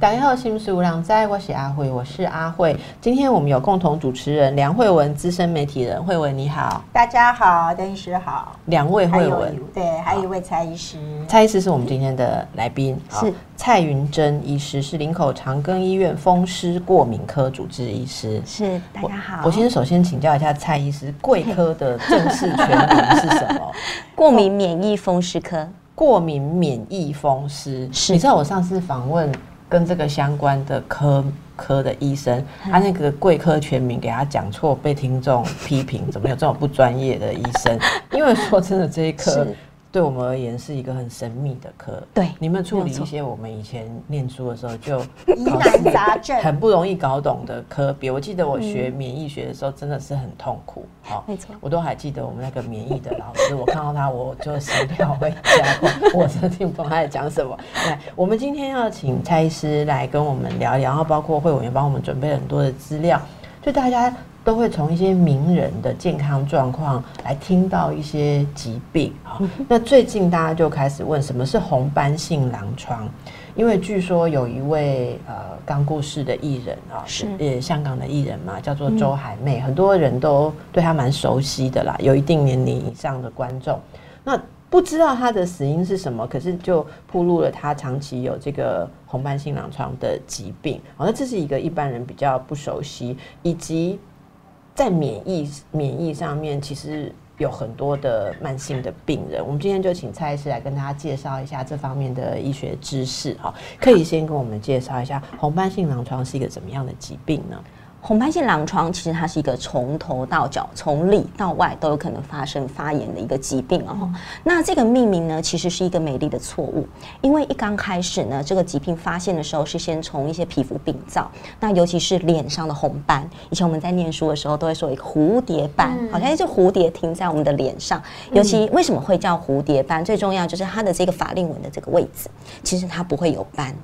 大家好，心思无人知，我是阿慧，我是阿慧。今天我们有共同主持人梁慧文，资深媒体人，慧文你好，大家好，邓医师好，两位慧文，对，还有一位蔡医师，蔡医师是我们今天的来宾，是蔡云珍医师，是林口长庚医院风湿过敏科主治医师，是大家好。我先首先请教一下蔡医师，贵科的正式全名是什么？过敏免疫风湿科，过敏免疫风湿。是，你知道我上次访问。跟这个相关的科科的医生，他那个贵科全名给他讲错，被听众批评，怎么有这种不专业的医生？因为说真的，这一科。对我们而言是一个很神秘的科。对，你们处理一些我们以前念书的时候就疑难杂症，很不容易搞懂的科别。我记得我学免疫学的时候真的是很痛苦。好，没错，我都还记得我们那个免疫的老师，我看到他我就心跳会加快，我真的听不懂他在讲什么。来，我们今天要请蔡医师来跟我们聊聊，然后包括会委员帮我们准备很多的资料，就大家。都会从一些名人的健康状况来听到一些疾病啊。那最近大家就开始问什么是红斑性狼疮，因为据说有一位呃刚过世的艺人啊，是呃香港的艺人嘛，叫做周海媚，很多人都对她蛮熟悉的啦，有一定年龄以上的观众。那不知道他的死因是什么，可是就铺露了他长期有这个红斑性狼疮的疾病。好，那这是一个一般人比较不熟悉，以及。在免疫免疫上面，其实有很多的慢性的病人。我们今天就请蔡医师来跟大家介绍一下这方面的医学知识。哈，可以先跟我们介绍一下红斑性狼疮是一个怎么样的疾病呢？红斑性狼疮其实它是一个从头到脚、从里到外都有可能发生发炎的一个疾病哦。那这个命名呢，其实是一个美丽的错误，因为一刚开始呢，这个疾病发现的时候是先从一些皮肤病灶，那尤其是脸上的红斑。以前我们在念书的时候都会说一个蝴蝶斑，好像一只蝴蝶停在我们的脸上。尤其为什么会叫蝴蝶斑？最重要就是它的这个法令纹的这个位置，其实它不会有斑。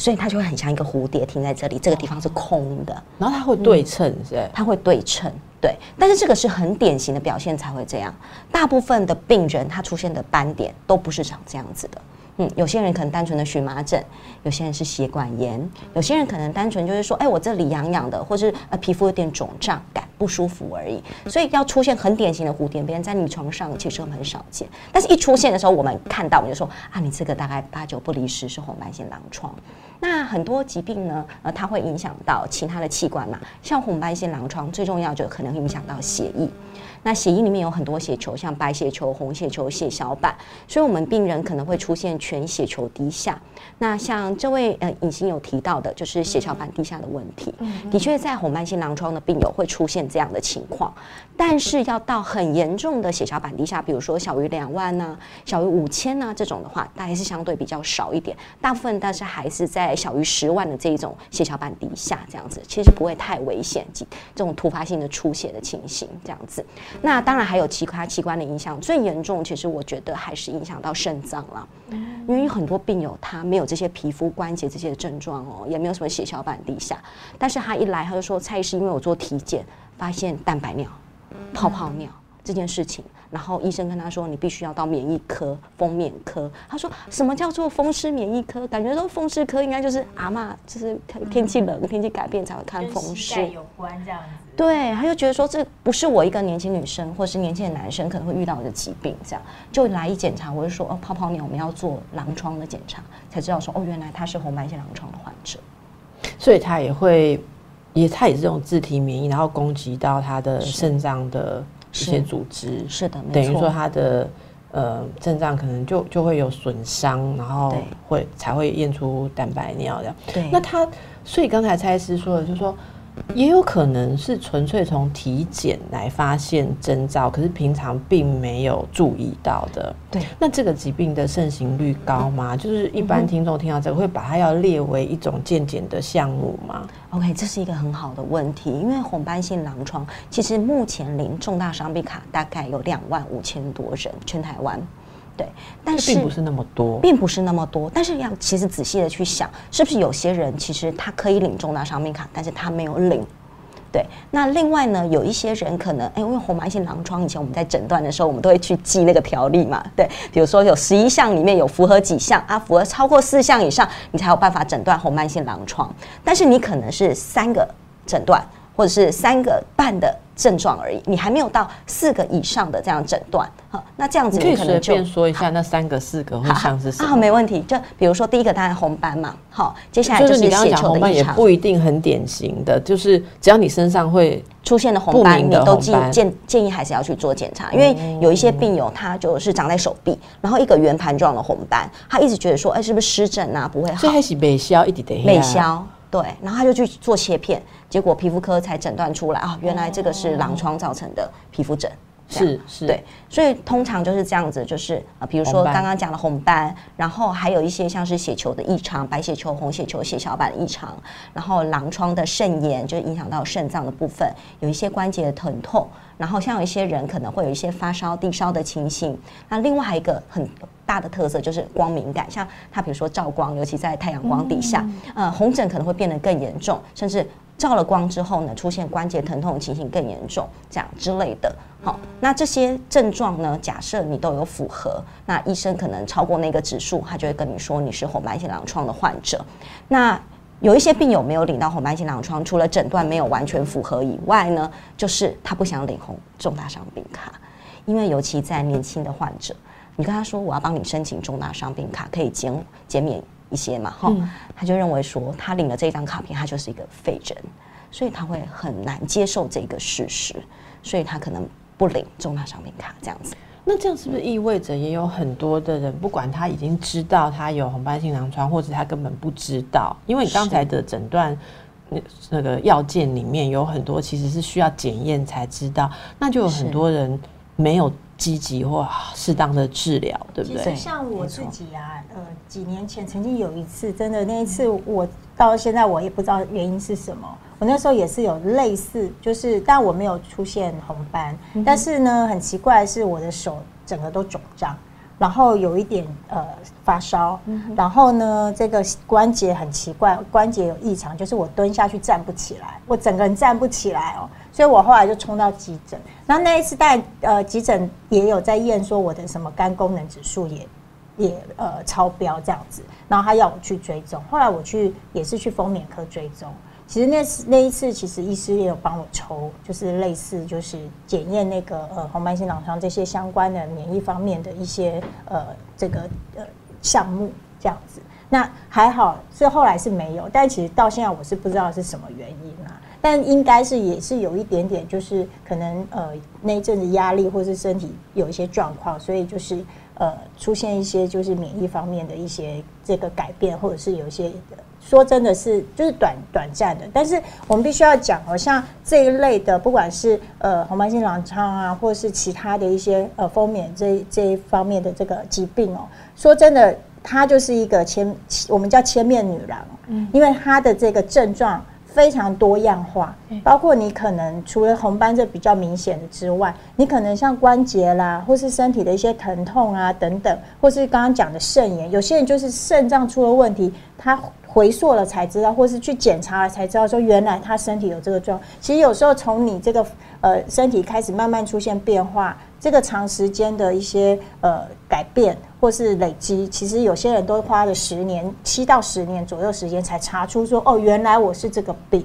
所以它就会很像一个蝴蝶停在这里，这个地方是空的，然后它会对称，是它会对称，对。但是这个是很典型的表现才会这样，大部分的病人他出现的斑点都不是长这样子的。嗯，有些人可能单纯的荨麻疹，有些人是血管炎，有些人可能单纯就是说，哎，我这里痒痒的，或是呃皮肤有点肿胀感不舒服而已。所以要出现很典型的蝴蝶边在你床上，其实很少见。但是一出现的时候，我们看到我们就说啊，你这个大概八九不离十是红斑性狼疮。那很多疾病呢，呃，它会影响到其他的器官嘛，像红斑性狼疮，最重要就可能影响到血液。那血液里面有很多血球，像白血球、红血球、血小板，所以我们病人可能会出现全血球低下。那像这位呃影星有提到的，就是血小板低下的问题，的确在红斑性狼疮的病友会出现这样的情况。但是要到很严重的血小板低下，比如说小于两万呢，小于五千呢这种的话，大概是相对比较少一点。大部分但是还是在小于十万的这一种血小板低下这样子，其实不会太危险，这种突发性的出血的情形这样子。那当然还有其他器官的影响，最严重其实我觉得还是影响到肾脏了，因为很多病友他没有这些皮肤关节这些症状哦，也没有什么血小板低下，但是他一来他就说蔡医师，因为我做体检发现蛋白尿、泡泡尿这件事情。然后医生跟他说：“你必须要到免疫科、风免科。”他说：“什么叫做风湿免疫科？感觉说风湿科应该就是阿妈，就是天气冷、天气改变才会看风湿有关这样子。”对，他就觉得说这不是我一个年轻女生或是年轻的男生可能会遇到的疾病，这样就来一检查，我就说：“哦，泡泡尿，我们要做狼疮的检查，才知道说哦，原来他是红斑性狼疮的患者。”所以他也会，也他也是这种自体免疫，然后攻击到他的肾脏的。一些组织是的，等于说他的呃症状可能就就会有损伤，然后会才会验出蛋白尿的。对，那他所以刚才蔡医师说的，就是说。也有可能是纯粹从体检来发现征兆，可是平常并没有注意到的。对，那这个疾病的盛行率高吗？就是一般听众听到这个，会把它要列为一种健检的项目吗？OK，这是一个很好的问题，因为红斑性狼疮其实目前零重大伤病卡大概有两万五千多人，全台湾。对，但是并不是那么多。并不是那么多，但是要其实仔细的去想，是不是有些人其实他可以领重大伤病卡，但是他没有领。对，那另外呢，有一些人可能，哎，因为红斑性狼疮，以前我们在诊断的时候，我们都会去记那个条例嘛，对，比如说有十一项里面有符合几项啊，符合超过四项以上，你才有办法诊断红斑性狼疮。但是你可能是三个诊断，或者是三个半的症状而已，你还没有到四个以上的这样诊断，好，那这样子你可能就便说一下那三个、四个会像是什啊，没问题。就比如说第一个当然红斑嘛，好，接下来就就是是你刚刚讲红斑也。不一定很典型的，就是只要你身上会出现的红斑，你都建建建议还是要去做检查，因为有一些病友他就是长在手臂，然后一个圆盘状的红斑，他一直觉得说，哎，是不是湿疹啊？不会好所以，还是美消一点点美消。对，然后他就去做切片，结果皮肤科才诊断出来啊，原来这个是狼疮造成的皮肤疹。是是，对，所以通常就是这样子，就是啊，比如说刚刚讲的红斑，然后还有一些像是血球的异常，白血球、红血球、血小板的异常，然后狼疮的肾炎，就是影响到肾脏的部分，有一些关节的疼痛，然后像有一些人可能会有一些发烧、低烧的情形。那另外还有一个很大的特色就是光敏感，像他比如说照光，尤其在太阳光底下，呃，红疹可能会变得更严重，甚至照了光之后呢，出现关节疼痛情形更严重，这样之类的。好，那这些症状呢，假设你都有符合，那医生可能超过那个指数，他就会跟你说你是红斑性狼疮的患者。那有一些病友没有领到红斑性狼疮，除了诊断没有完全符合以外呢，就是他不想领红重大伤病卡，因为尤其在年轻的患者，你跟他说我要帮你申请重大伤病卡，可以减减免一些嘛，哈、他就认为说他领了这张卡片，他就是一个废人，所以他会很难接受这个事实，所以他可能不领重大商品卡这样子。那这样是不是意味着也有很多的人，不管他已经知道他有红斑性狼疮，或者他根本不知道？因为你刚才的诊断那那个要件里面有很多其实是需要检验才知道，那就有很多人没有积极或适当的治疗，对不其实对？像我自己啊，呃，几年前曾经有一次，真的那一次我到现在我也不知道原因是什么。我那时候也是有类似，就是但我没有出现红斑，但是呢，很奇怪的是我的手整个都肿胀，然后有一点呃发烧，然后呢这个关节很奇怪，关节有异常，就是我蹲下去站不起来，我整个人站不起来哦，所以我后来就冲到急诊，然后那一次在呃急诊也有在验说我的什么肝功能指数也也呃超标这样子，然后他要我去追踪，后来我去也是去风免科追踪。其实那次那一次，其实医师也有帮我抽，就是类似就是检验那个呃红斑性狼疮这些相关的免疫方面的一些呃这个呃项目这样子。那还好，是后来是没有，但其实到现在我是不知道是什么原因啊。但应该是也是有一点点，就是可能呃那一阵子压力或是身体有一些状况，所以就是呃出现一些就是免疫方面的一些这个改变，或者是有一些说真的是就是短短暂的。但是我们必须要讲哦，像这一类的，不管是呃红斑性狼疮啊，或者是其他的一些呃风免这这一方面的这个疾病哦，说真的，它就是一个千我们叫千面女郎，嗯，因为它的这个症状。非常多样化，包括你可能除了红斑这比较明显的之外，你可能像关节啦，或是身体的一些疼痛啊等等，或是刚刚讲的肾炎，有些人就是肾脏出了问题，他回溯了才知道，或是去检查了才知道说原来他身体有这个状。其实有时候从你这个呃身体开始慢慢出现变化，这个长时间的一些呃改变或是累积，其实有些人都花了十年、七到十年左右时间才查出说哦，原来我是这个病。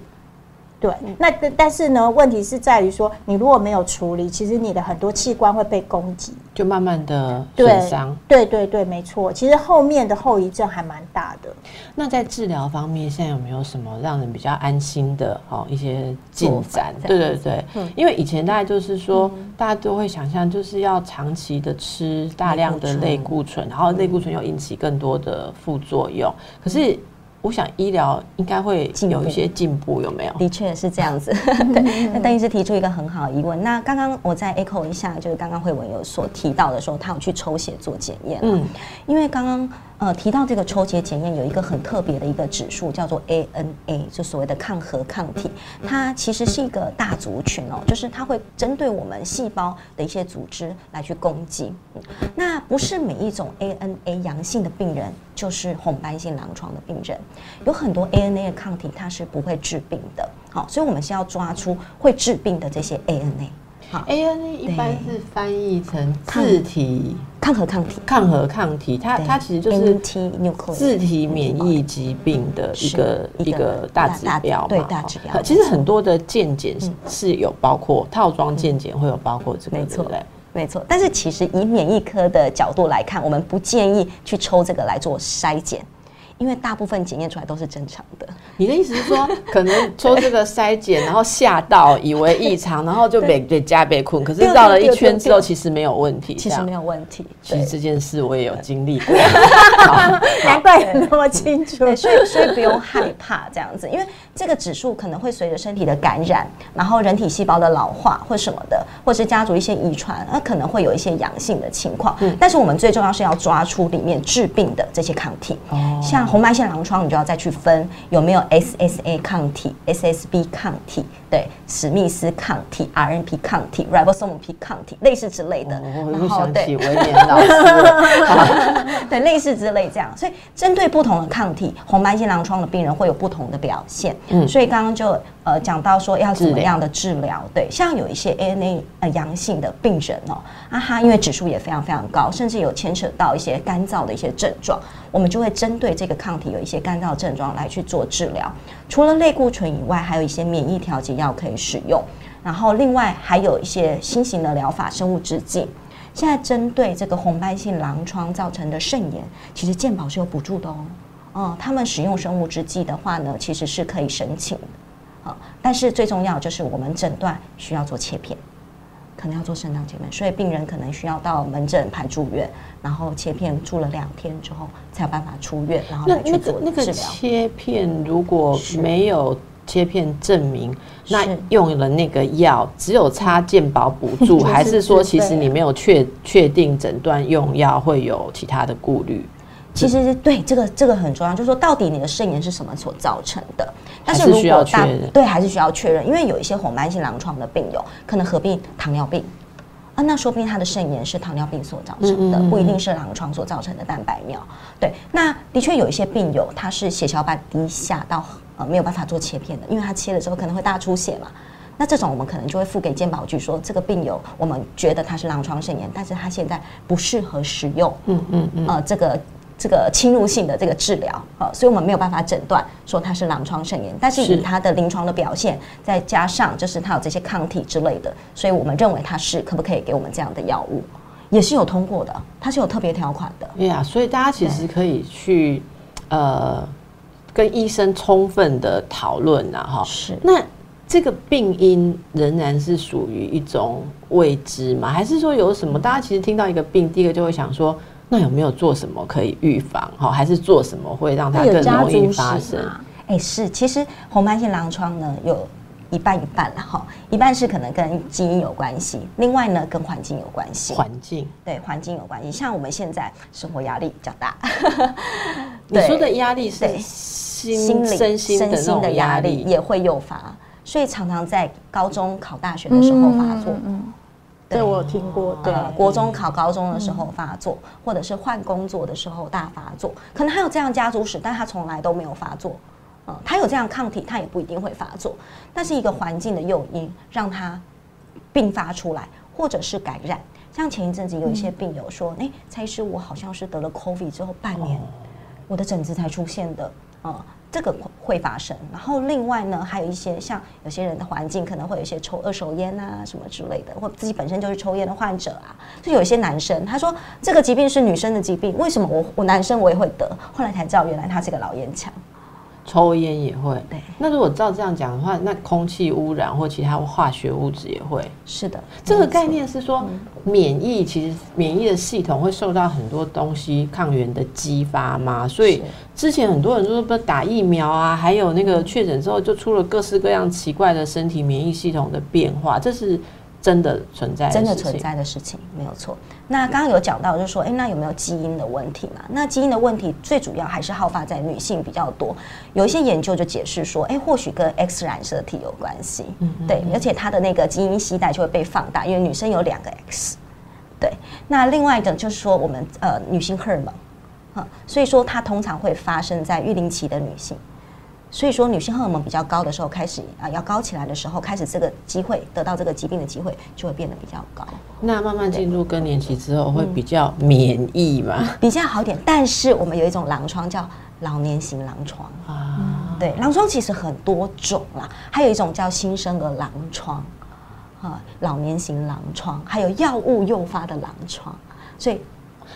对，那但但是呢，问题是在于说，你如果没有处理，其实你的很多器官会被攻击。就慢慢的损伤。对对对，没错。其实后面的后遗症还蛮大的。那在治疗方面，现在有没有什么让人比较安心的哦一些进展？对对对，嗯因为以前大家就是说，大家都会想象就是要长期的吃大量的类固醇，然后类固醇又引起更多的副作用。可是我想医疗应该会进有一些进步，有没有？的确是这样子。对，那邓医师提出一个很好的疑问。那刚刚我再 echo 一下，就是刚刚慧文有所提到的时候，他有去抽血做检验。嗯嗯，因为刚刚呃，提到这个抽血检验有一个很特别的一个指数，叫做 ANA，就所谓的抗核抗体。它其实是一个大族群哦，就是它会针对我们细胞的一些组织来去攻击。那不是每一种 ANA 阳性的病人就是红斑性狼疮的病人，有很多 ANA 的抗体它是不会治病的。好，所以我们是要抓出会治病的这些 ANA。好，ANA 一般是翻译成自体。抗核抗体，抗核抗体，它它其实就是自体免疫疾病的一个一个大指标嘛，对大指标其实很多的健检是有包括套装健检会有包括这个，没错？没错，但是其实以免疫科的角度来看，我们不建议去抽这个来做筛检，因为大部分检验出来都是正常的。你的意思是说，可能抽这个筛检，然后吓到以为异常，然后就被被加被困，可是绕了一圈之后，其实没有问题。其实没有。问题。其实这件事我也有经历过，难怪你那么清楚。对，所以所以不用害怕这样子，因为这个指数可能会随着身体的感染，然后人体细胞的老化或什么的，或是家族一些遗传，那可能会有一些阳性的情况。但是我们最重要是要抓出里面致病的这些抗体，像红斑性狼疮，你就要再去分有没有 SSA 抗体、SSB 抗体，对，史密斯抗体、RNP 抗体、ribosome P 抗体，类似之类的。我又然后对维年老师了。对，类似之类这样，所以针对不同的抗体，红斑性狼疮的病人会有不同的表现。嗯，所以刚刚就呃讲到说要怎么样的治疗，对，像有一些 ANA 呃阳性的病人哦，啊哈，因为指数也非常非常高，甚至有牵扯到一些干燥的一些症状，我们就会针对这个抗体有一些干燥症状来去做治疗。除了类固醇以外，还有一些免疫调节药可以使用，然后另外还有一些新型的疗法，生物制剂。现在针对这个红斑性狼疮造成的肾炎，其实健保是有补助的哦。哦、他们使用生物制剂的话呢，其实是可以申请的。啊、但是最重要就是我们诊断需要做切片，可能要做肾脏切片，所以病人可能需要到门诊排住院，然后切片住了两天之后才有办法出院，然后那那来去做个那个。切片如果是没有切片证明，那用了那个药，只有插健保补助，就是还是说其实你没有确确定诊断用药会有其他的顾虑？其实对这个这个很重要，就是说到底你的肾炎是什么所造成的？但是如果大对还是需要确认，因为有一些红斑性狼疮的病友可能合并糖尿病。啊，那说不定他的肾炎是糖尿病所造成的，不一定是狼疮所造成的蛋白尿。对，那的确有一些病友他是血小板低下到呃没有办法做切片的，因为他切了之后可能会大出血嘛。那这种我们可能就会付给健保局说，这个病友我们觉得他是狼疮肾炎，但是他现在不适合使用，嗯嗯嗯，呃，这个这个侵入性的这个治疗，呃，所以我们没有办法诊断说它是狼疮肾炎，但是是以它的临床的表现，再加上就是它有这些抗体之类的，所以我们认为它是可不可以给我们这样的药物，也是有通过的，它是有特别条款的。对呀，所以大家其实可以去呃跟医生充分的讨论呐，哈。是那这个病因仍然是属于一种未知吗？还是说有什么？大家其实听到一个病，第一个就会想说，那有没有做什么可以预防？哈，还是做什么会让它更容易发生？吗？哎，是，其实红斑性狼疮呢有一半一半了哈，一半是可能跟基因有关系，另外呢跟环境有关系。环境，对环境有关系，像我们现在生活压力比较大，你说的对压力是心心理身心的那身心的压压力力，也会诱发，所以常常在高中考大学的时候发作。嗯，对我有听过，对，呃，国中考高中的时候发作，或者是换工作的时候大发作，可能他有这样家族史，但他从来都没有发作。嗯，他有这样抗体，他也不一定会发作，但是一个环境的诱因让他并发出来，或者是感染。像前一阵子有一些病友说，哎、蔡医师，我好像是得了 COVID 之后半年，我的疹子才出现的，嗯，这个会发生。然后另外呢，还有一些像有些人的环境可能会有一些抽二手烟啊什么之类的，或自己本身就是抽烟的患者啊。就有一些男生他说这个疾病是女生的疾病，为什么我我男生我也会得？后来才知道原来他是个老烟枪。抽烟也会。对，那如果照这样讲的话，那空气污染或其他化学物质也会。是的，这个概念是说，免疫其实免疫的系统会受到很多东西抗原的激发嘛，所以之前很多人说不打疫苗啊，还有那个确诊之后就出了各式各样奇怪的身体免疫系统的变化，这是真的存在的真的存在的事情，没有错。那刚刚有讲到，就是说，哎，那有没有基因的问题嘛？那基因的问题最主要还是好发在女性比较多。有一些研究就解释说，哎，或许跟 X 染色体有关系，对，而且它的那个基因携带就会被放大，因为女生有两个 X。对，那另外一个就是说，我们呃女性荷尔蒙，嗯，所以说它通常会发生在育龄期的女性。所以说，女性荷尔蒙比较高的时候，开始啊要高起来的时候，开始这个机会得到这个疾病的机会就会变得比较高。那慢慢进入更年期之后，会比较免疫嘛？比较好点。但是我们有一种狼疮叫老年型狼疮啊，对，狼疮其实很多种啦，还有一种叫新生儿狼疮啊，老年型狼疮，还有药物诱发的狼疮，所以。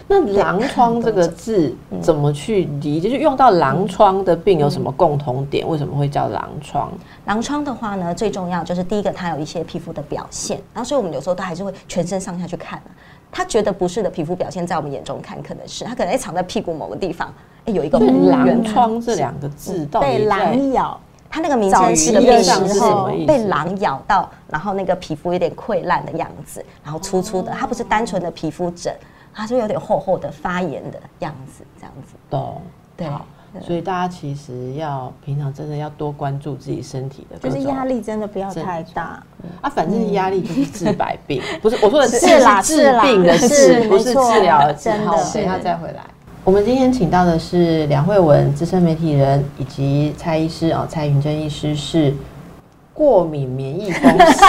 那狼疮这个字怎么去理解？就用到狼疮的病有什么共同点？为什么会叫狼疮？狼疮的话呢，最重要就是第一个，它有一些皮肤的表现，然后所以我们有时候都还是会全身上下去看。他觉得不是的皮肤表现，在我们眼中看可能是，他可能藏在屁股某个地方，哎，有一个狼疮这两个字被狼咬，它那个名称是的时候被狼咬到，然后那个皮肤有点溃烂的样子，然后粗粗的，它不是单纯的皮肤疹。它就有点厚厚的发炎的样子，这样子。懂，对。所以大家其实要平常真的要多关注自己身体的，就是压力真的不要太大。啊，反正压力就是治百病，不是我说的治治病的治，不是治疗的治。好，等一下再回来。我们今天请到的是梁慧文资深媒体人以及蔡医师哦，蔡云珍医师是过敏免疫风湿。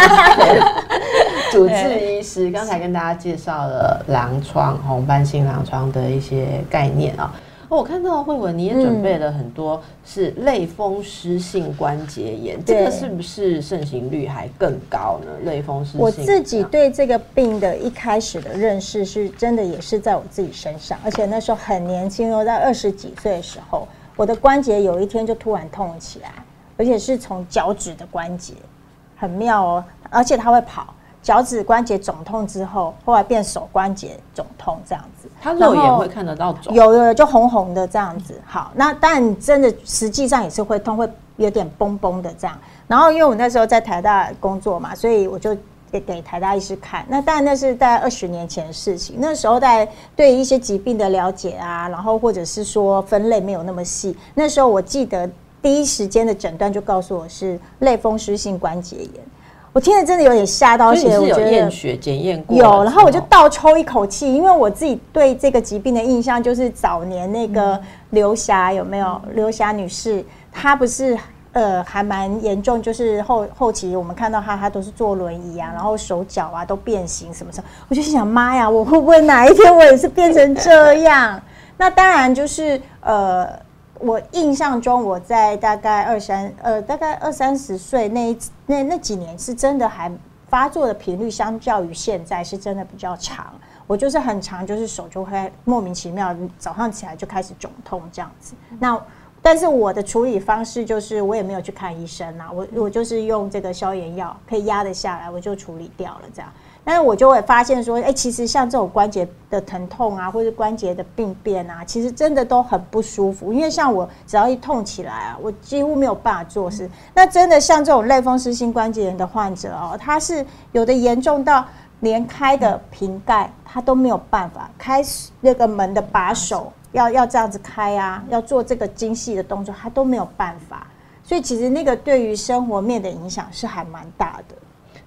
主治医师刚才跟大家介绍了狼疮、红斑性狼疮的一些概念啊。哦，我看到慧文你也准备了很多是类风湿性关节炎，这个是不是盛行率还更高呢？类风湿，我自己对这个病的一开始的认识是真的也是在我自己身上，而且那时候很年轻哦，在二十几岁的时候，我的关节有一天就突然痛起来，而且是从脚趾的关节，很妙哦，而且它会跑。脚趾关节肿痛之后，后来变手关节肿痛这样子，他肉眼会看得到肿，有的就红红的这样子。好，那但真的实际上也是会痛，会有点崩崩的这样。然后因为我那时候在台大工作嘛，所以我就给给台大医师看。那当然那是在二十年前的事情，那时候在对一些疾病的了解啊，然后或者是说分类没有那么细。那时候我记得第一时间的诊断就告诉我是类风湿性关节炎。我听了真的有点吓到，而且我觉得验血检验过有，然后我就倒抽一口气，因为我自己对这个疾病的印象就是早年那个刘霞有没有？刘霞女士，她不是呃还蛮严重，就是后后期我们看到她，她都是坐轮椅啊，然后手脚啊都变形什么什么，我就心想妈呀，我会不会哪一天我也是变成这样？那当然就是呃。我印象中，我在大概二三呃，大概二三十岁那那那几年，是真的还发作的频率，相较于现在是真的比较长。我就是很长，就是手就会莫名其妙，早上起来就开始肿痛这样子。那但是我的处理方式就是，我也没有去看医生啊，我我就是用这个消炎药，可以压得下来，我就处理掉了这样。但是我就会发现说，哎，其实像这种关节的疼痛啊，或者关节的病变啊，其实真的都很不舒服。因为像我只要一痛起来啊，我几乎没有办法做事。那真的像这种类风湿性关节炎的患者哦，他是有的严重到连开的瓶盖他都没有办法开那个门的把手，要要这样子开啊，要做这个精细的动作，他都没有办法。所以其实那个对于生活面的影响是还蛮大的。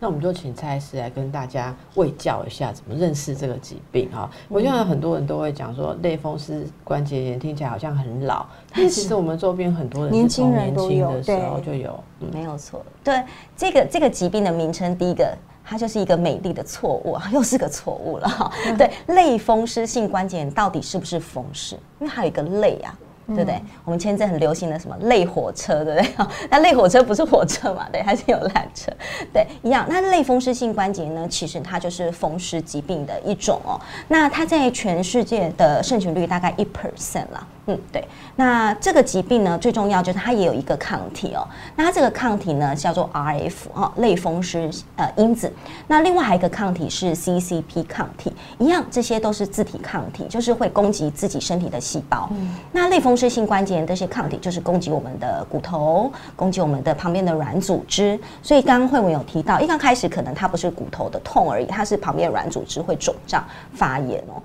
那我们就请蔡医师来跟大家卫教一下，怎么认识这个疾病哈。我现在很多人都会讲说，类风湿关节炎听起来好像很老，但其实我们周边很多人年轻人都有，的时候就有，没有错。对这个这个疾病的名称，第一个它就是一个美丽的错误啊，又是个错误了哈。对，类风湿性关节炎到底是不是风湿？因为还有一个类啊。对不对？我们前阵很流行的什么类火车，对不对？那类火车不是火车嘛？对，还是有缆车，对，一样。那类风湿性关节呢？其实它就是风湿疾病的一种哦。那它在全世界的盛行率大概一 percent 啦，嗯，对。那这个疾病呢，最重要就是它也有一个抗体哦。那它这个抗体呢叫做 RF 哦，类风湿呃因子。那另外还有一个抗体是 CCP 抗体，一样，这些都是自体抗体，就是会攻击自己身体的细胞。那类风湿性关节炎这些抗体就是攻击我们的骨头，攻击我们的旁边的软组织。所以刚刚慧文有提到，一刚开始可能它不是骨头的痛而已，它是旁边软组织会肿胀发炎哦。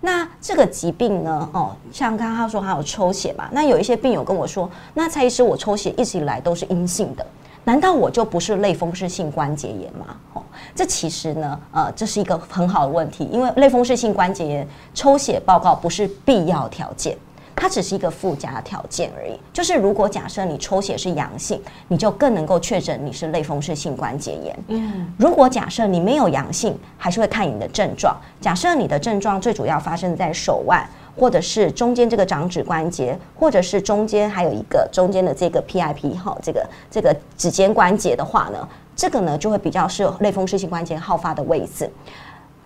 那这个疾病呢？哦，像刚刚他说他有抽血嘛？那有一些病友跟我说，那蔡医师，我抽血一直以来都是阴性的，难道我就不是类风湿性关节炎吗？哦，这其实呢，呃，这是一个很好的问题，因为类风湿性关节炎抽血报告不是必要条件。它只是一个附加条件而已，就是如果假设你抽血是阳性，你就更能够确诊你是类风湿性关节炎。嗯，如果假设你没有阳性，还是会看你的症状。假设你的症状最主要发生在手腕，或者是中间这个掌指关节，或者是中间还有一个中间的这个 PIP 哈，这个这个指尖关节的话呢，这个呢就会比较是类风湿性关节好发的位置。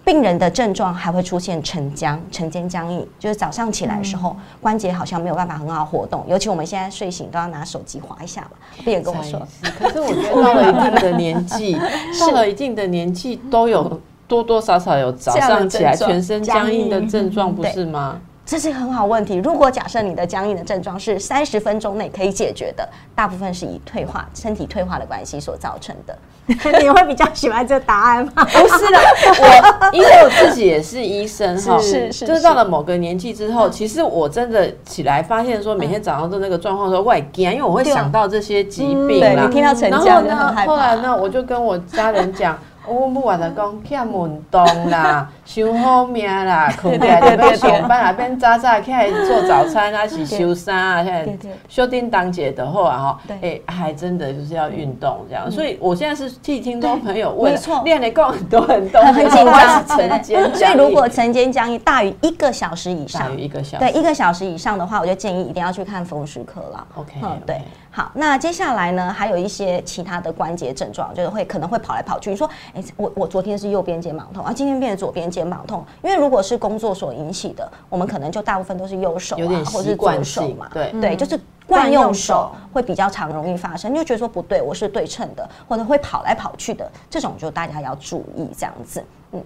病人的症状还会出现晨僵、晨间僵硬，就是早上起来的时候，关节好像没有办法很好活动。尤其我们现在睡醒都要拿手机划一下嘛。病人跟我说，可是我觉得到了一定的年纪，到了一定的年纪，都有多多少少有早上起来全身僵硬的症状，不是吗？这是很好问题。如果假设你的僵硬的症状是三十分钟内可以解决的，大部分是以退化、身体退化的关系所造成的。你会比较喜欢这答案吗？不是的，我因为我自己也是医生哈，是是，就是到了某个年纪之后，其实我真的起来发现说，每天早上的那个状况说外惊，因为我会想到这些疾病啦。你听到成交就很害怕。后来呢，我就跟我家人讲。我母话就讲欠运动啦，伤好命啦，困起来就要上班啊，变早早起来做早餐啊，是修衫啊，现在修叮当姐的后啊哈，哎，还真的就是要运动这样，所以我现在是替听众朋友问，练的够很多很多，很紧张，晨间，所以如果晨间僵硬大于一个小时以上，大于一个小时，对一个小时以上的话，我就建议一定要去看风湿科了。OK，嗯，对。好，那接下来呢，还有一些其他的关节症状，就是会可能会跑来跑去。你说，哎，我我昨天是右边肩膀痛啊，今天变成左边肩膀痛，因为如果是工作所引起的，我们可能就大部分都是右手啊，或者是左手嘛，对对，就是惯用手会比较常容易发生，就觉得说不对，我是对称的，或者会跑来跑去的，这种就大家要注意这样子。嗯，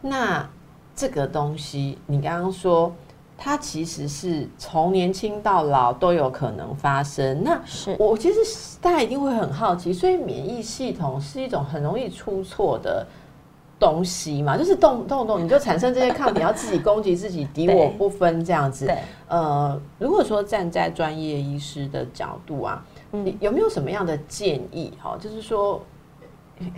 那这个东西，你刚刚说。它其实是从年轻到老都有可能发生。那是我其实大家一定会很好奇，所以免疫系统是一种很容易出错的东西嘛？就是动动动你就产生这些抗体，要自己攻击自己，敌 我不分这样子。呃，如果说站在专业医师的角度啊，你有没有什么样的建议？哈，就是说。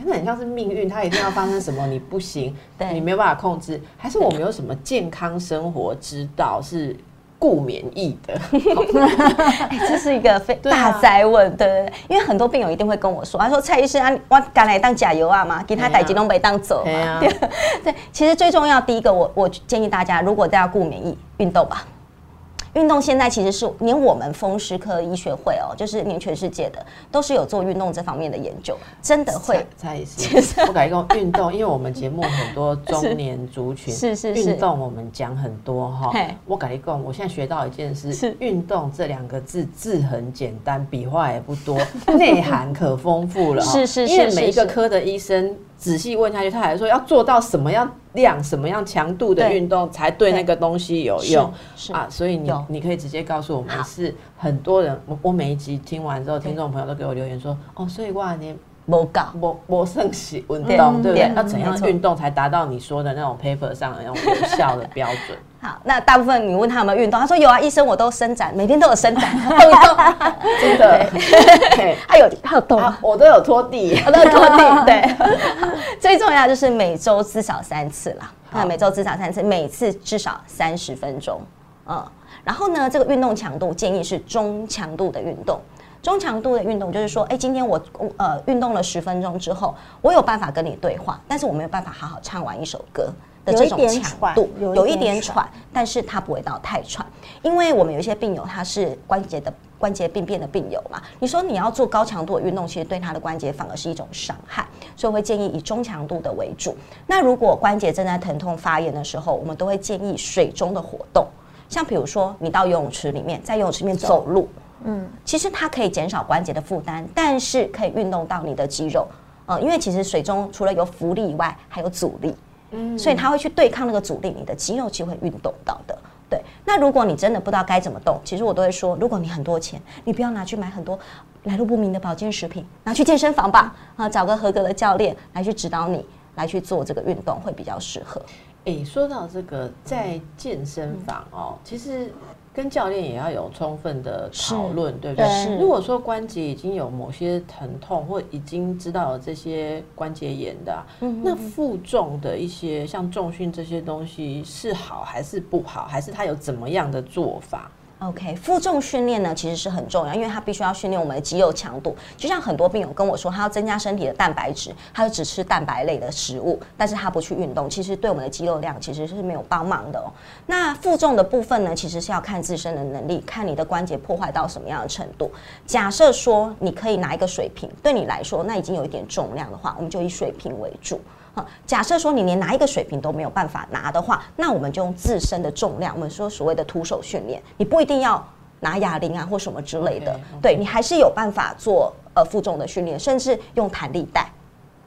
那很像是命运，它一定要发生什么，你不行，你没有办法控制，还是我们有什么健康生活之道是固免疫的？这是一个非 大灾问，对对对，因为很多病友一定会跟我说，他说蔡医生啊，我赶来当甲油啊嘛，给他逮吉隆北当走嘛，对，其实最重要第一个，我我建议大家，如果都要固免疫，运动吧。运动现在其实是连我们风湿科医学会哦，就是连全世界的都是有做运动这方面的研究，真的会。再一次，不改用运动，因为我们节目很多中年族群 是是是，运动我们讲很多哈。我改一共，我现在学到一件事，是运动这两个字字很简单，笔画也不多，内涵可丰富了。是是是，因为每一个科的医生。仔细问下去，他还说要做到什么样量、什么样强度的运动才对那个东西有用啊？所以你你可以直接告诉我们，是很多人。我我每一集听完之后，听众朋友都给我留言说：“哦，所以哇，你没搞，没没剩起运动，对不对？要怎样运动才达到你说的那种 paper 上的那种有效的标准？”好，那大部分你问他有没有运动，他说有啊，医生我都伸展，每天都有伸展，动一动，真的，还有他有动，我都有拖地，我都有拖地，对，最重要就是每周至少三次啦，那每周至少三次，每次至少三十分钟，嗯，然后呢，这个运动强度建议是中强度的运动，中强度的运动就是说，哎，今天我呃运动了十分钟之后，我有办法跟你对话，但是我没有办法好好唱完一首歌。的这种强度有一点喘，但是它不会到太喘，因为我们有一些病友他是关节的关节病变的病友嘛，你说你要做高强度的运动，其实对他的关节反而是一种伤害，所以会建议以中强度的为主。那如果关节正在疼痛发炎的时候，我们都会建议水中的活动。像比如说你到游泳池里面，在游泳池里面走路，嗯，其实它可以减少关节的负担，但是可以运动到你的肌肉，呃，因为其实水中除了有浮力以外，还有阻力，嗯，所以它会去对抗那个阻力，你的肌肉就会运动到的。对，那如果你真的不知道该怎么动，其实我都会说，如果你很多钱，你不要拿去买很多来路不明的保健食品，拿去健身房吧，啊，找个合格的教练来去指导你，来去做这个运动会比较适合。诶，说到这个，在健身房哦，其实跟教练也要有充分的讨论，对不对？如果说关节已经有某些疼痛，或已经知道有这些关节炎的，那负重的一些像重训这些东西是好还是不好？还是它有怎么样的做法？OK，负重训练呢其实是很重要，因为它必须要训练我们的肌肉强度。就像很多病友跟我说，他要增加身体的蛋白质，他就只吃蛋白类的食物，但是他不去运动，其实对我们的肌肉量其实是没有帮忙的哦。那负重的部分呢，其实是要看自身的能力，看你的关节破坏到什么样的程度。假设说你可以拿一个水瓶，对你来说那已经有一点重量的话，我们就以水瓶为主。假设说你连拿一个水瓶都没有办法拿的话，那我们就用自身的重量，我们说所谓的徒手训练，你不一定要拿哑铃啊或什么之类的，对你还是有办法做呃负重的训练，甚至用弹力带，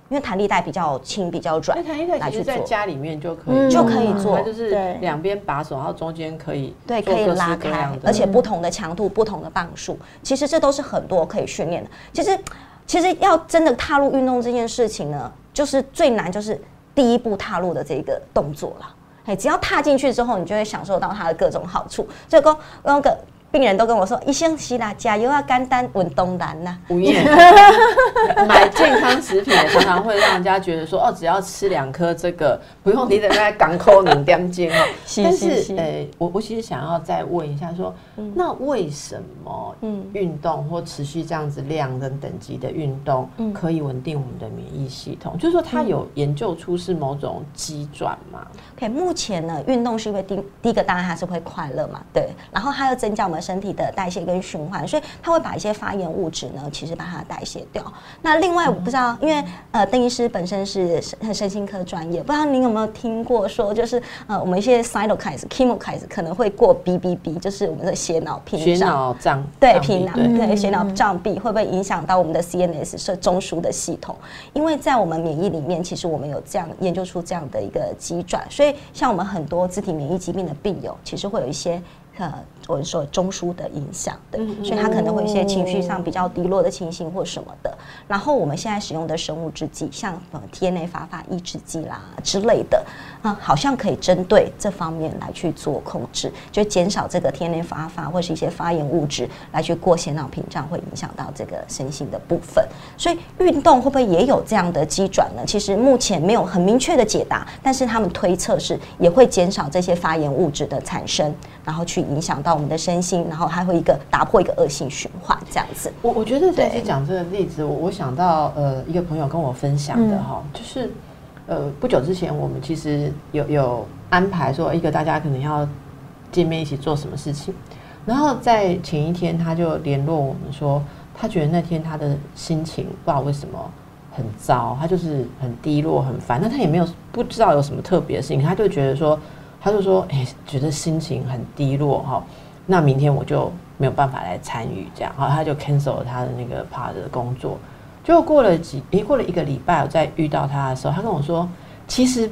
因为弹力带比较轻比较软，弹力带其实在家里面就可以就可以做，就是两边把手，然后中间可以对可以拉开，而且不同的强度、不同的磅数，其实这都是很多可以训练的。其实其实要真的踏入运动这件事情呢。就是最难，就是第一步踏入的这个动作了。哎，只要踏进去之后，你就会享受到它的各种好处。这个，那个。病人都跟我说：“医生，希啦，加油啊，肝丹稳东南呐。”午 夜买健康食品，常常会让人家觉得说：“哦，只要吃两颗这个，不用你等在港口零点斤哦。”但是，呃，我我其实想要再问一下，说那为什么运动或持续这样子量跟等级的运动可以稳定我们的免疫系统？就是说，它有研究出是某种机转吗？OK，目前呢，运动是因为第第一个当然还是会快乐嘛，对，然后它又增加我们。身体的代谢跟循环，所以它会把一些发炎物质呢，其实把它代谢掉。那另外我不知道，因为呃，邓医师本身是身身心科专业，不知道您有没有听过说，就是呃，我们一些 cytokines、chemokines 可能会过 BBB，就是我们的血脑屏障，血脑障对屏障对血脑障壁会不会影响到我们的 CNS 是中枢的系统？因为在我们免疫里面，其实我们有这样研究出这样的一个机转，所以像我们很多自体免疫疾病的病友，其实会有一些。呃，我们说中枢的影响，对，所以他可能会一些情绪上比较低落的情形或什么的。然后我们现在使用的生物制剂，像呃 TNF 发发抑制剂啦之类的，啊，好像可以针对这方面来去做控制，就减少这个 TNF 发发或是一些发炎物质来去过血脑屏障，会影响到这个身心的部分。所以运动会不会也有这样的机转呢？其实目前没有很明确的解答，但是他们推测是也会减少这些发炎物质的产生。然后去影响到我们的身心，然后还会一个打破一个恶性循环这样子。我我觉得在讲这个例子，我我想到呃一个朋友跟我分享的哈，就是呃不久之前我们其实有有安排说一个大家可能要见面一起做什么事情，然后在前一天他就联络我们说，他觉得那天他的心情不知道为什么很糟，他就是很低落很烦，那他也没有不知道有什么特别的事情，他就觉得说。他就说：“哎，觉得心情很低落哈，那明天我就没有办法来参与这样，然后，他就 cancel 了他的那个 part 的工作。就过了几，诶，过了一个礼拜，我再遇到他的时候，他跟我说，其实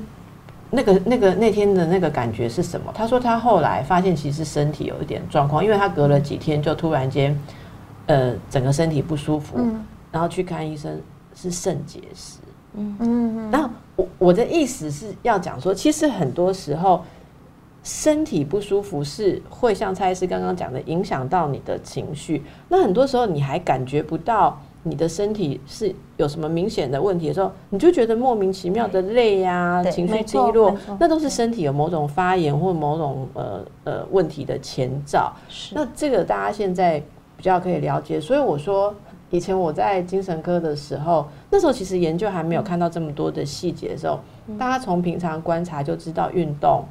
那个那个那天的那个感觉是什么？他说他后来发现，其实身体有一点状况，因为他隔了几天就突然间，呃，整个身体不舒服，然后去看医生是肾结石。嗯嗯，然后我我的意思是要讲说，其实很多时候。”身体不舒服是会像蔡医师刚刚讲的，影响到你的情绪。那很多时候你还感觉不到你的身体是有什么明显的问题的时候，你就觉得莫名其妙的累呀，情绪低落，那都是身体有某种发炎或某种呃呃问题的前兆。那这个大家现在比较可以了解。所以我说，以前我在精神科的时候，那时候其实研究还没有看到这么多的细节的时候，大家从平常观察就知道运动。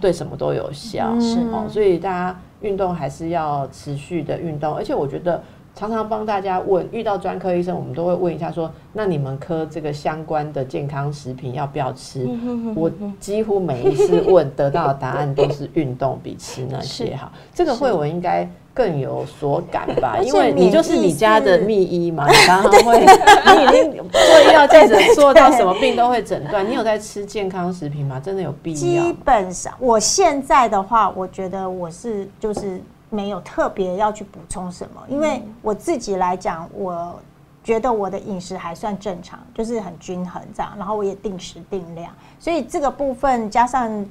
对什么都有效，是哦，所以大家运动还是要持续的运动，而且我觉得常常帮大家问，遇到专科医生，我们都会问一下说，那你们科这个相关的健康食品要不要吃？我几乎每一次问得到的答案都是运动比吃那些 好。这个慧文应该更有所感吧，因为你就是你家的秘医嘛，你常常会，你已经做医药记者，做到什么病都会诊断。你有在吃健康食品吗？真的有必要？基本上，我现在的话，我觉得我是就是。没有特别要去补充什么，因为我自己来讲，我觉得我的饮食还算正常，就是很均衡这样，然后我也定时定量，所以这个部分加上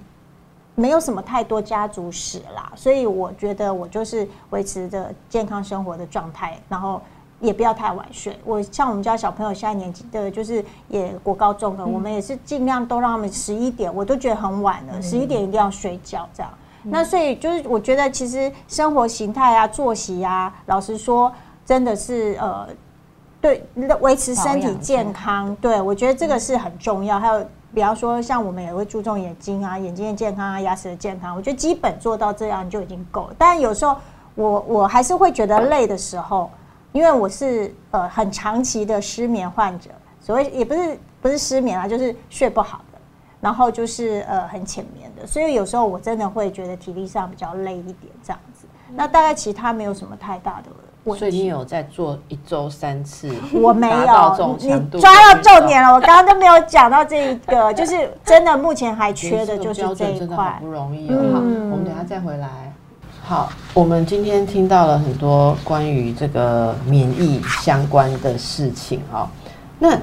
没有什么太多家族史啦，所以我觉得我就是维持着健康生活的状态，然后也不要太晚睡。我像我们家小朋友现在年纪的，就是也国高中了，我们也是尽量都让他们十一点，我都觉得很晚了，十一点一定要睡觉这样。那所以就是，我觉得其实生活形态啊、作息啊，老实说，真的是呃，对维持身体健康，对我觉得这个是很重要。还有，比方说像我们也会注重眼睛啊、眼睛的健康啊、牙齿的健康，我觉得基本做到这样就已经够了。但有时候我我还是会觉得累的时候，因为我是呃很长期的失眠患者，所谓也不是不是失眠啊，就是睡不好。然后就是呃很浅眠的，所以有时候我真的会觉得体力上比较累一点这样子。那大概其他没有什么太大的问题。所以你有在做一周三次？我没有，你抓到重点了。我刚刚都没有讲到这一个，就是真的目前还缺的就是这一块，不容易哦。好，我们等下再回来。好，我们今天听到了很多关于这个免疫相关的事情哦。那。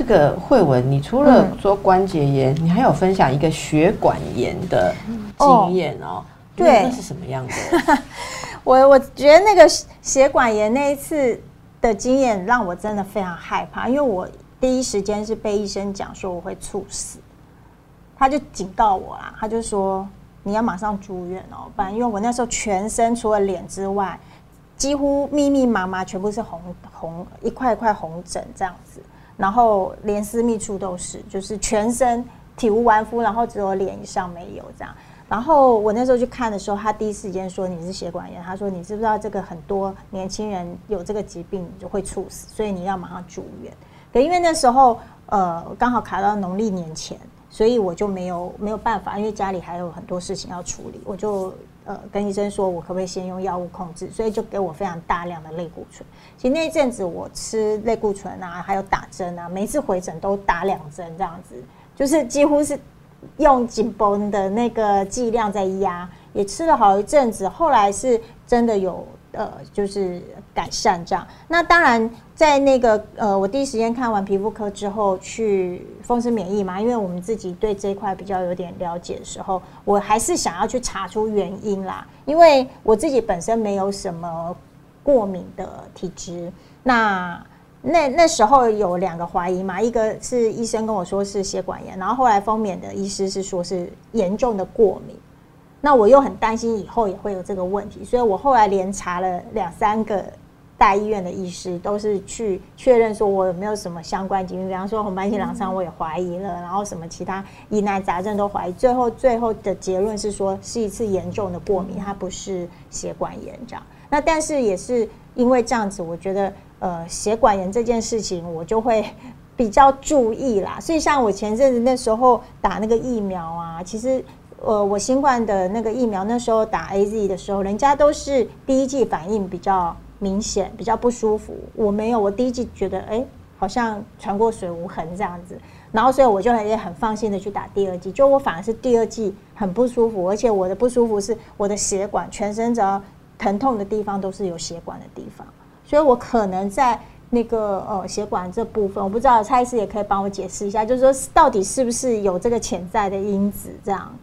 这个慧文，你除了说关节炎，你还有分享一个血管炎的经验哦。对，那是什么样的？我我觉得那个血管炎那一次的经验让我真的非常害怕，因为我第一时间是被医生讲说我会猝死，他就警告我啦，他就说你要马上住院哦，不然因为我那时候全身除了脸之外，几乎密密麻麻全部是红红一块一块红疹这样子。然后连私密处都是，就是全身体无完肤，然后只有脸上没有这样。然后我那时候去看的时候，他第一时间说你是血管炎，他说你知不知道这个很多年轻人有这个疾病就会猝死，所以你要马上住院。可，因为那时候呃刚好卡到农历年前，所以我就没有没有办法，因为家里还有很多事情要处理，我就。呃，跟医生说，我可不可以先用药物控制？所以就给我非常大量的类固醇。其实那一阵子我吃类固醇啊，还有打针啊，每次回诊都打两针这样子，就是几乎是用紧绷的那个剂量在压，也吃了好一阵子。后来是真的有。呃，就是改善这样。那当然，在那个呃，我第一时间看完皮肤科之后，去风湿免疫嘛，因为我们自己对这一块比较有点了解的时候，我还是想要去查出原因啦。因为我自己本身没有什么过敏的体质。那那那时候有两个怀疑嘛，一个是医生跟我说是血管炎，然后后来封免的医师是说是严重的过敏。那我又很担心以后也会有这个问题，所以我后来连查了两三个大医院的医师，都是去确认说我有没有什么相关疾病，比方说红斑性狼疮我也怀疑了，然后什么其他疑难杂症都怀疑，最后最后的结论是说是一次严重的过敏，它不是血管炎这样。那但是也是因为这样子，我觉得呃血管炎这件事情我就会比较注意啦。所以像我前阵子那时候打那个疫苗啊，其实。呃，我新冠的那个疫苗，那时候打 A Z 的时候，人家都是第一季反应比较明显，比较不舒服。我没有，我第一季觉得，哎，好像传过水无痕这样子。然后，所以我就也很放心的去打第二季。就我反而是第二季很不舒服，而且我的不舒服是我的血管，全身只要疼痛的地方都是有血管的地方。所以我可能在那个呃血管这部分，我不知道蔡医师也可以帮我解释一下，就是说到底是不是有这个潜在的因子这样。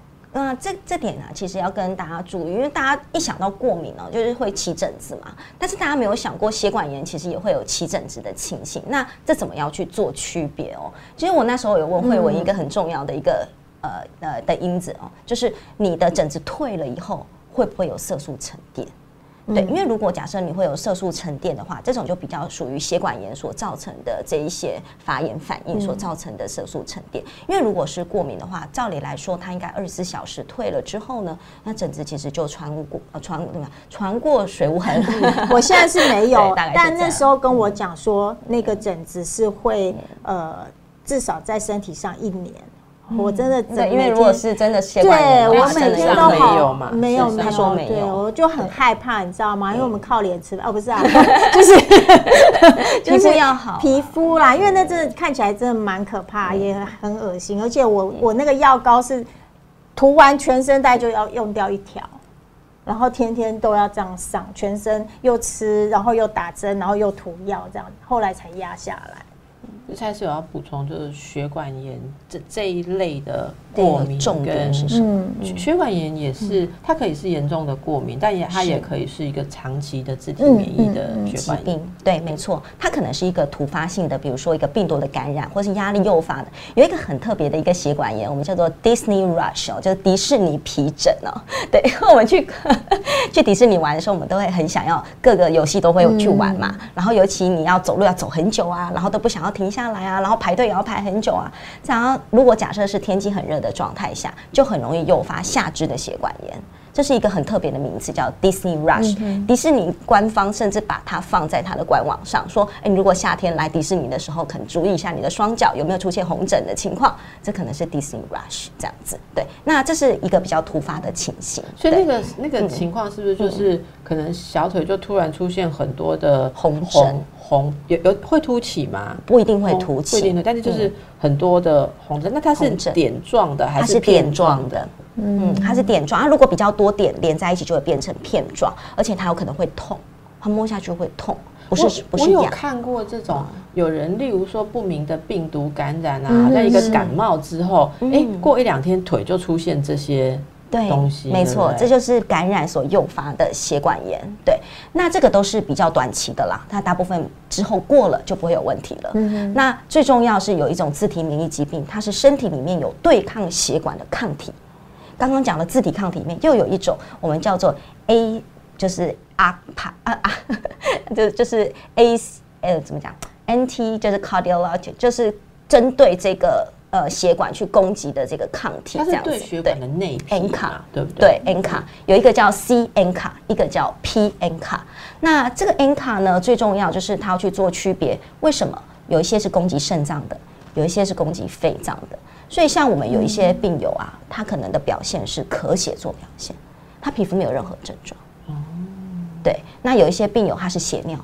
那这这点呢，其实要跟大家注意，因为大家一想到过敏呢，就是会起疹子嘛。但是大家没有想过，血管炎其实也会有起疹子的情形。那这怎么要去做区别哦？其实我那时候有问慧文一个很重要的一个呃呃的因子哦，就是你的疹子退了以后，会不会有色素沉淀？对，因为如果假设你会有色素沉淀的话，这种就比较属于血管炎所造成的这一些发炎反应所造成的色素沉淀。因为如果是过敏的话，照理来说，它应该二十四小时退了之后呢，那疹子其实就穿过呃传对吧？穿过水无痕。我现在是没有 但那时候跟我讲说，那个疹子是会呃，至少在身体上一年。我真的对，因为如果是真的血对我每天都好嘛没有他说没对，有我就很害怕，你知道吗？因为我们靠脸吃饭，哦，不是啊，就是就是要好皮肤啦，因为那真的看起来真的蛮可怕，也很恶心，而且我我那个药膏是涂完全身大概就要用掉一条。然后天天都要这样上，全身又吃，然后又打针，然后又涂药，这样后来才压下来。蔡司有要补充，就是血管炎这这一类的过敏重点跟是什么？嗯，血血管炎也是，它可以是严重的过敏，但也它也可以是一个长期的自体嗯免疫的嗯嗯疾血管炎。病，对，没错，它可能是一个突发性的，比如说一个病毒的感染，或是压力诱发的。有一个很特别的一个血管炎，我们叫做 Disney Rush 哦，就是迪士尼皮疹哦。对，我们去 去迪士尼玩的时候，我们都会很想要各个游戏都会有去玩嘛。然后尤其你要走路要走很久啊，然后都不想要停下来啊，然后排队也要排很久啊。这样如果假设是天气很热的状态下，就很容易诱发下肢的血管炎。这是一个很特别的名字，叫 Disney Rush。迪士尼官方甚至把它放在它的官网上，说：“哎，你如果夏天来迪士尼的时候，肯注意一下你的双脚有没有出现红疹的情况，这可能是 Disney Rush 这样子。”对，那这是一个比较突发的情形。所以那个那个情况是不是就是可能小腿就突然出现很多的红疹红红有有会凸起吗？不一定会凸起，不一定会，但是就是很多的红疹。那它是点状的还它是片点状的？嗯，它是点状。它如果比较多点连在一起，就会变成片状，而且它有可能会痛，它摸下去会痛，不是不是我有。看过这种有人，例如说不明的病毒感染啊，嗯好像一个感冒之后，哎，过一两天腿就出现这些对东西，没错，这就是感染所诱发的血管炎。对，那这个都是比较短期的啦，它大部分之后过了就不会有问题了。那最重要是有一种自体免疫疾病，它是身体里面有对抗血管的抗体。刚刚讲的自体抗体里面又有一种我们叫做 A，就是阿帕啊啊，就就是 A 呃怎么讲？NT 就是 cardiology，就是针对这个呃血管去攻击的这个抗体，这样子对血管的内皮 N 嘛卡，对不对？对 N 卡有一个叫 C N 卡，一个叫 P N 卡。那这个 N 卡呢，最重要就是它要去做区别。为什么？有一些是攻击肾脏的，有一些是攻击肺脏的。所以像我们有一些病友啊，他可能的表现是咳血做表现，他皮肤没有任何症状。对，那有一些病友他是血尿，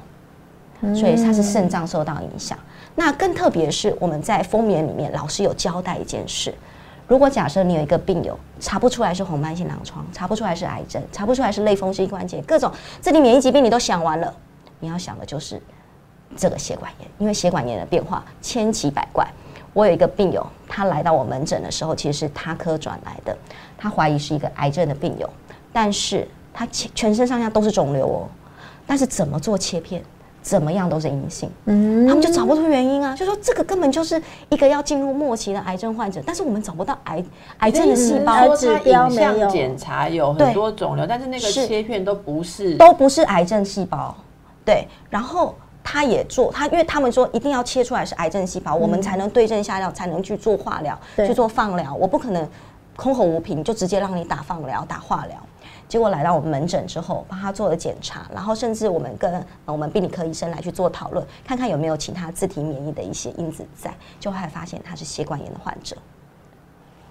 所以他是肾脏受到影响。那更特别是，我们在封面里面老师有交代一件事：如果假设你有一个病友查不出来是红斑性狼疮，查不出来是癌症，查不出来是类风湿性关节，各种自体免疫疾病你都想完了，你要想的就是这个血管炎，因为血管炎的变化千奇百怪。我有一个病友，他来到我门诊的时候，其实是他科转来的，他怀疑是一个癌症的病友，但是他全全身上下都是肿瘤哦，但是怎么做切片，怎么样都是阴性，嗯。他们就找不出原因啊，就说这个根本就是一个要进入末期的癌症患者，但是我们找不到癌癌症的细胞嗯，指标影像没有。检查有很多肿瘤，但是那个切片都不是。都不是癌症细胞，对，然后。他也做他，因为他们说一定要切出来是癌症细胞，我们才能对症下药，才能去做化疗、去做放疗。我不可能空口无凭就直接让你打放疗、打化疗。结果来到我们门诊之后，帮他做了检查，然后甚至我们跟呃我们病理科医生来去做讨论，看看有没有其他自体免疫的一些因子在，就还发现他是血管炎的患者。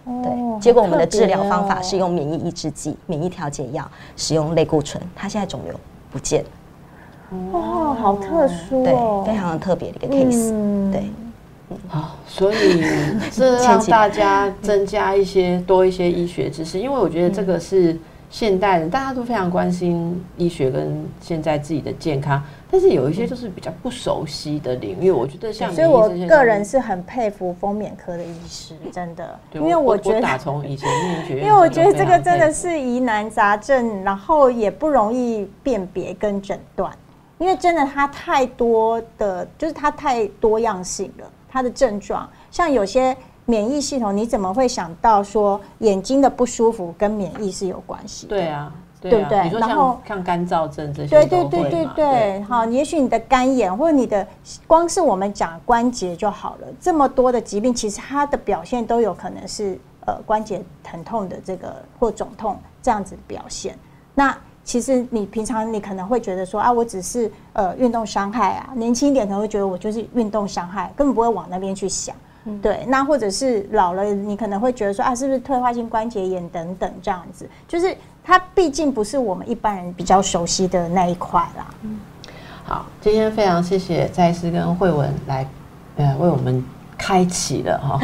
对，哦结果我们的治疗方法是用免疫抑制剂、免疫调节药，使用类固醇，他现在肿瘤不见了。哦，好特殊对哦，，非常的特别的一个 case，、嗯。对，好，所以 这让大家增加一些多一些医学知识，因为我觉得这个是现代人大家都非常关心医学跟现在自己的健康，但是有一些就是比较不熟悉的领域，我觉得像所以我个人是很佩服风免科的医师，真的，因为我觉得打从以前医学院，因为我觉得这个真的是疑难杂症，然后也不容易辨别跟诊断，因为真的它太多的，就是它太多样性了，它的症状，像有些免疫系统，你怎么会想到说眼睛的不舒服跟免疫是有关系？对，啊，对不对然后像像干燥症这些对对对对对，好，也许你的干眼或者你的光是我们讲关节就好了，这么多的疾病，其实它的表现都有可能是呃关节疼痛的这个或肿痛这样子的表现。那其实你平常你可能会觉得说啊，我只是呃运动伤害啊，年轻一点可能会觉得我就是运动伤害，根本不会往那边去想。对，那或者是老了，你可能会觉得说啊，是不是退化性关节炎等等这样子，就是它毕竟不是我们一般人比较熟悉的那一块啦。好，今天非常谢谢蔡医师跟慧文来，呃，为我们开启了哈，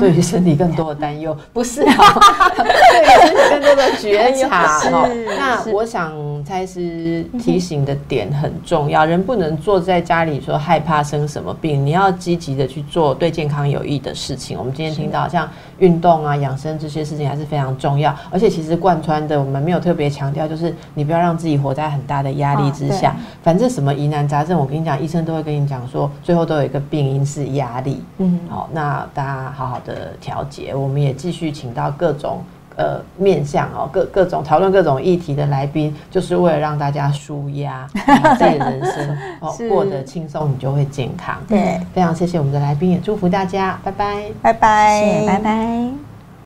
对于身体更多的担忧，不是啊，对于身体更多的觉察。哈。那我想蔡医师提醒的点很重要，人不能坐在家里说害怕生什么病，你要积极的去做对健康有益的事情。我们今天听到像运动啊、养生这些事情还是非常重要，而且其实贯穿的我们没有特别强调，就是你不要让自己活在很大的压力之下。啊反正什么疑难杂症，我跟你讲，医生都会跟你讲说，最后都有一个病因是压力。嗯，好，那大家好好的调节，我们也继续请到各种。呃，面向哦，各各种讨论各种议题的来宾，就是为了让大家舒压，把自己的人生哦过得轻松，你就会健康。对，非常谢谢我们的来宾，也祝福大家，拜拜。拜拜，拜拜。